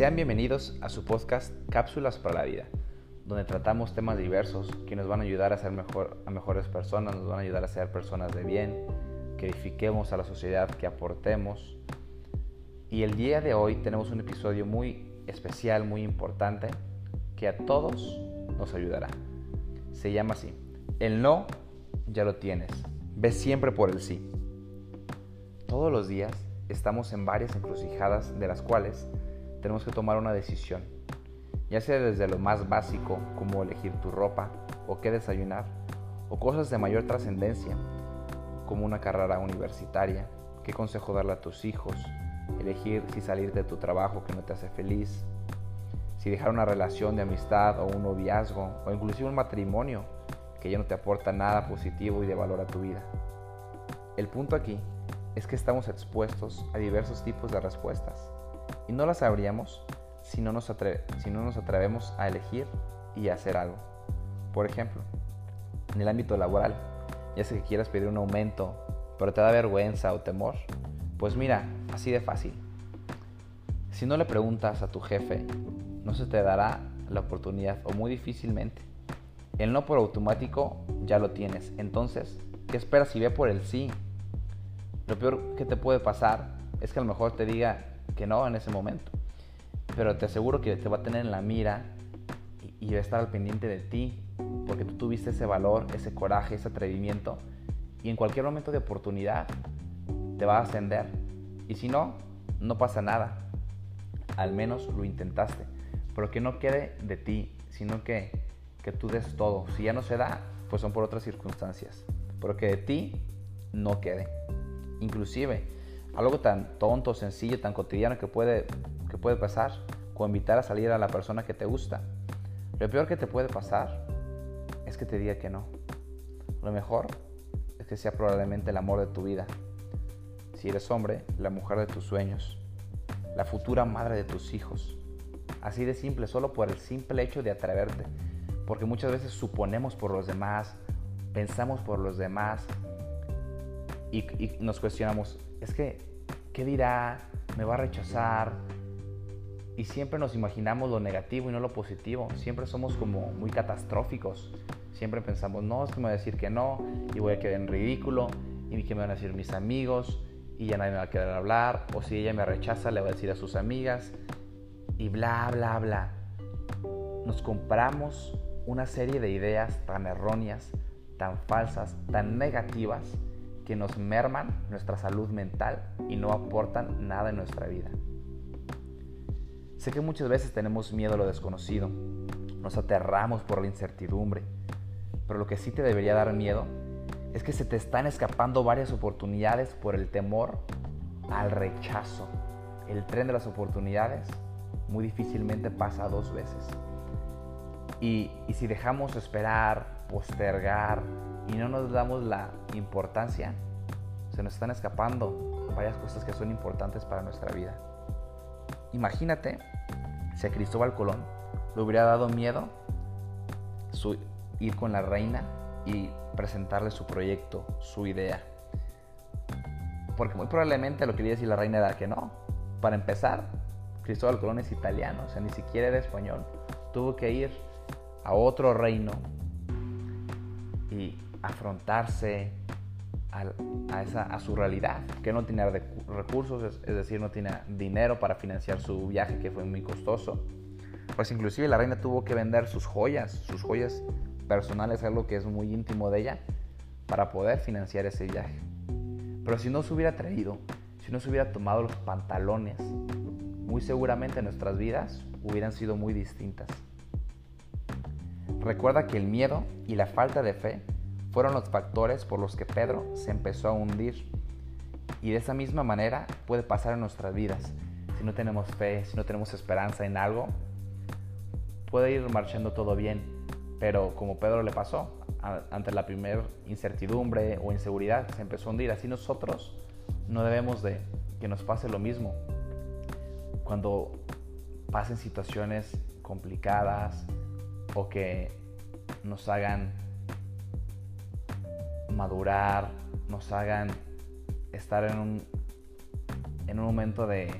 Sean bienvenidos a su podcast Cápsulas para la Vida, donde tratamos temas diversos que nos van a ayudar a ser mejor, a mejores personas, nos van a ayudar a ser personas de bien, que edifiquemos a la sociedad, que aportemos. Y el día de hoy tenemos un episodio muy especial, muy importante, que a todos nos ayudará. Se llama así, el no ya lo tienes, ve siempre por el sí. Todos los días estamos en varias encrucijadas de las cuales tenemos que tomar una decisión, ya sea desde lo más básico como elegir tu ropa o qué desayunar, o cosas de mayor trascendencia como una carrera universitaria, qué consejo darle a tus hijos, elegir si salir de tu trabajo que no te hace feliz, si dejar una relación de amistad o un noviazgo o inclusive un matrimonio que ya no te aporta nada positivo y de valor a tu vida. El punto aquí es que estamos expuestos a diversos tipos de respuestas y no las sabríamos si no nos, si no nos atrevemos a elegir y hacer algo. Por ejemplo, en el ámbito laboral, ya sea que quieras pedir un aumento, pero te da vergüenza o temor, pues mira, así de fácil. Si no le preguntas a tu jefe, no se te dará la oportunidad o muy difícilmente. El no por automático ya lo tienes. Entonces, ¿qué esperas si ve por el sí? Lo peor que te puede pasar es que a lo mejor te diga que no en ese momento. Pero te aseguro que te va a tener en la mira y, va a estar al pendiente de ti porque tú tuviste ese valor, ese coraje, ese atrevimiento y en cualquier momento de oportunidad te va a ascender. Y si no, no pasa nada. Al menos lo intentaste. Pero que no quede de ti, sino que, que tú des todo. Si ya no se da, pues son por otras circunstancias. Pero que de ti no quede. Inclusive, algo tan tonto, sencillo, tan cotidiano que puede, que puede pasar, como invitar a salir a la persona que te gusta. Lo peor que te puede pasar es que te diga que no. Lo mejor es que sea probablemente el amor de tu vida. Si eres hombre, la mujer de tus sueños, la futura madre de tus hijos. Así de simple, solo por el simple hecho de atreverte. Porque muchas veces suponemos por los demás, pensamos por los demás, y, nos cuestionamos, es que, ¿qué dirá? ¿Me va a rechazar? Y siempre nos imaginamos lo negativo y no lo positivo. Siempre somos como muy catastróficos. Siempre pensamos, no, es que me a decir que no y voy a quedar en ridículo y que me van a decir mis amigos y ya nadie me va a querer hablar. O si ella me rechaza, le va a decir a sus amigas y bla, bla, bla. Nos compramos una serie de ideas tan erróneas, tan falsas, tan negativas que nos merman nuestra salud mental y no aportan nada en nuestra vida. Sé que muchas veces tenemos miedo a lo desconocido, nos aterramos por la incertidumbre, pero lo que sí te debería dar miedo es que se te están escapando varias oportunidades por el temor al rechazo. El tren de las oportunidades muy difícilmente pasa dos veces. Y, y si dejamos esperar, postergar, y no nos damos la importancia, se nos están escapando varias cosas que son importantes para nuestra vida. Imagínate si a Cristóbal Colón le hubiera dado miedo ir con la reina y presentarle su proyecto, su idea. Porque muy probablemente lo que quería decir la reina era que no. Para empezar, Cristóbal Colón es italiano, o sea, ni siquiera era español. Tuvo que ir a otro reino y afrontarse a, esa, a su realidad, que no tenía recursos, es, decir, no tenía dinero para financiar su viaje que fue muy costoso. Pues inclusive la reina tuvo que vender sus joyas, sus joyas personales, algo que es muy íntimo de ella, para poder financiar ese viaje. Pero si no se hubiera traído, si no se hubiera tomado los pantalones, muy seguramente nuestras vidas hubieran sido muy distintas. Recuerda que el miedo y la falta de fe fueron los factores por los que Pedro se empezó a hundir. Y de esa misma manera puede pasar en nuestras vidas. Si no tenemos fe, si no tenemos esperanza en algo, puede ir marchando todo bien. Pero como Pedro le pasó, ante la primera incertidumbre o inseguridad, se empezó a hundir. Así nosotros no debemos de que nos pase lo mismo. Cuando pasen situaciones complicadas o que nos hagan madurar, nos hagan estar en un, en un momento de,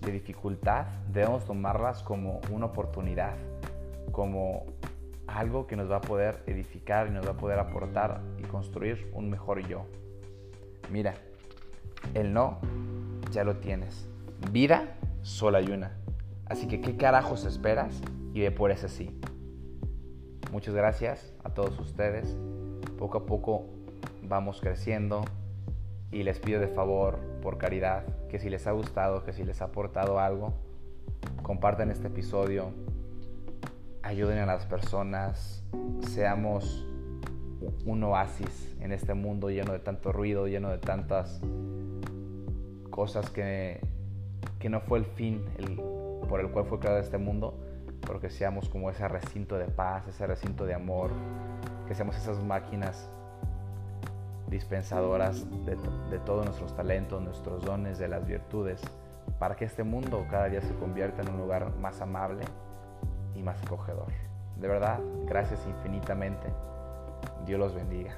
de dificultad debemos tomarlas como una oportunidad, como algo que nos va a poder edificar y nos va a poder aportar y construir un mejor yo. Mira, el no ya lo tienes. Vida solo hay una. Así que, ¿qué carajos esperas? Y ve por ese sí. Muchas gracias a todos ustedes. Poco a poco vamos creciendo y les pido de favor, por caridad, que si les ha gustado, que si les ha aportado algo, compartan este episodio, ayuden a las personas, seamos un oasis en este mundo lleno de tanto ruido, lleno de tantas cosas que, que no fue el fin por el cual fue creado este mundo, pero que seamos como ese recinto de paz, ese recinto de amor, que seamos esas máquinas dispensadoras de, de todos nuestros talentos, nuestros dones, de las virtudes, para que este mundo cada día se convierta en un lugar más amable y más acogedor. De verdad, gracias infinitamente. Dios los bendiga.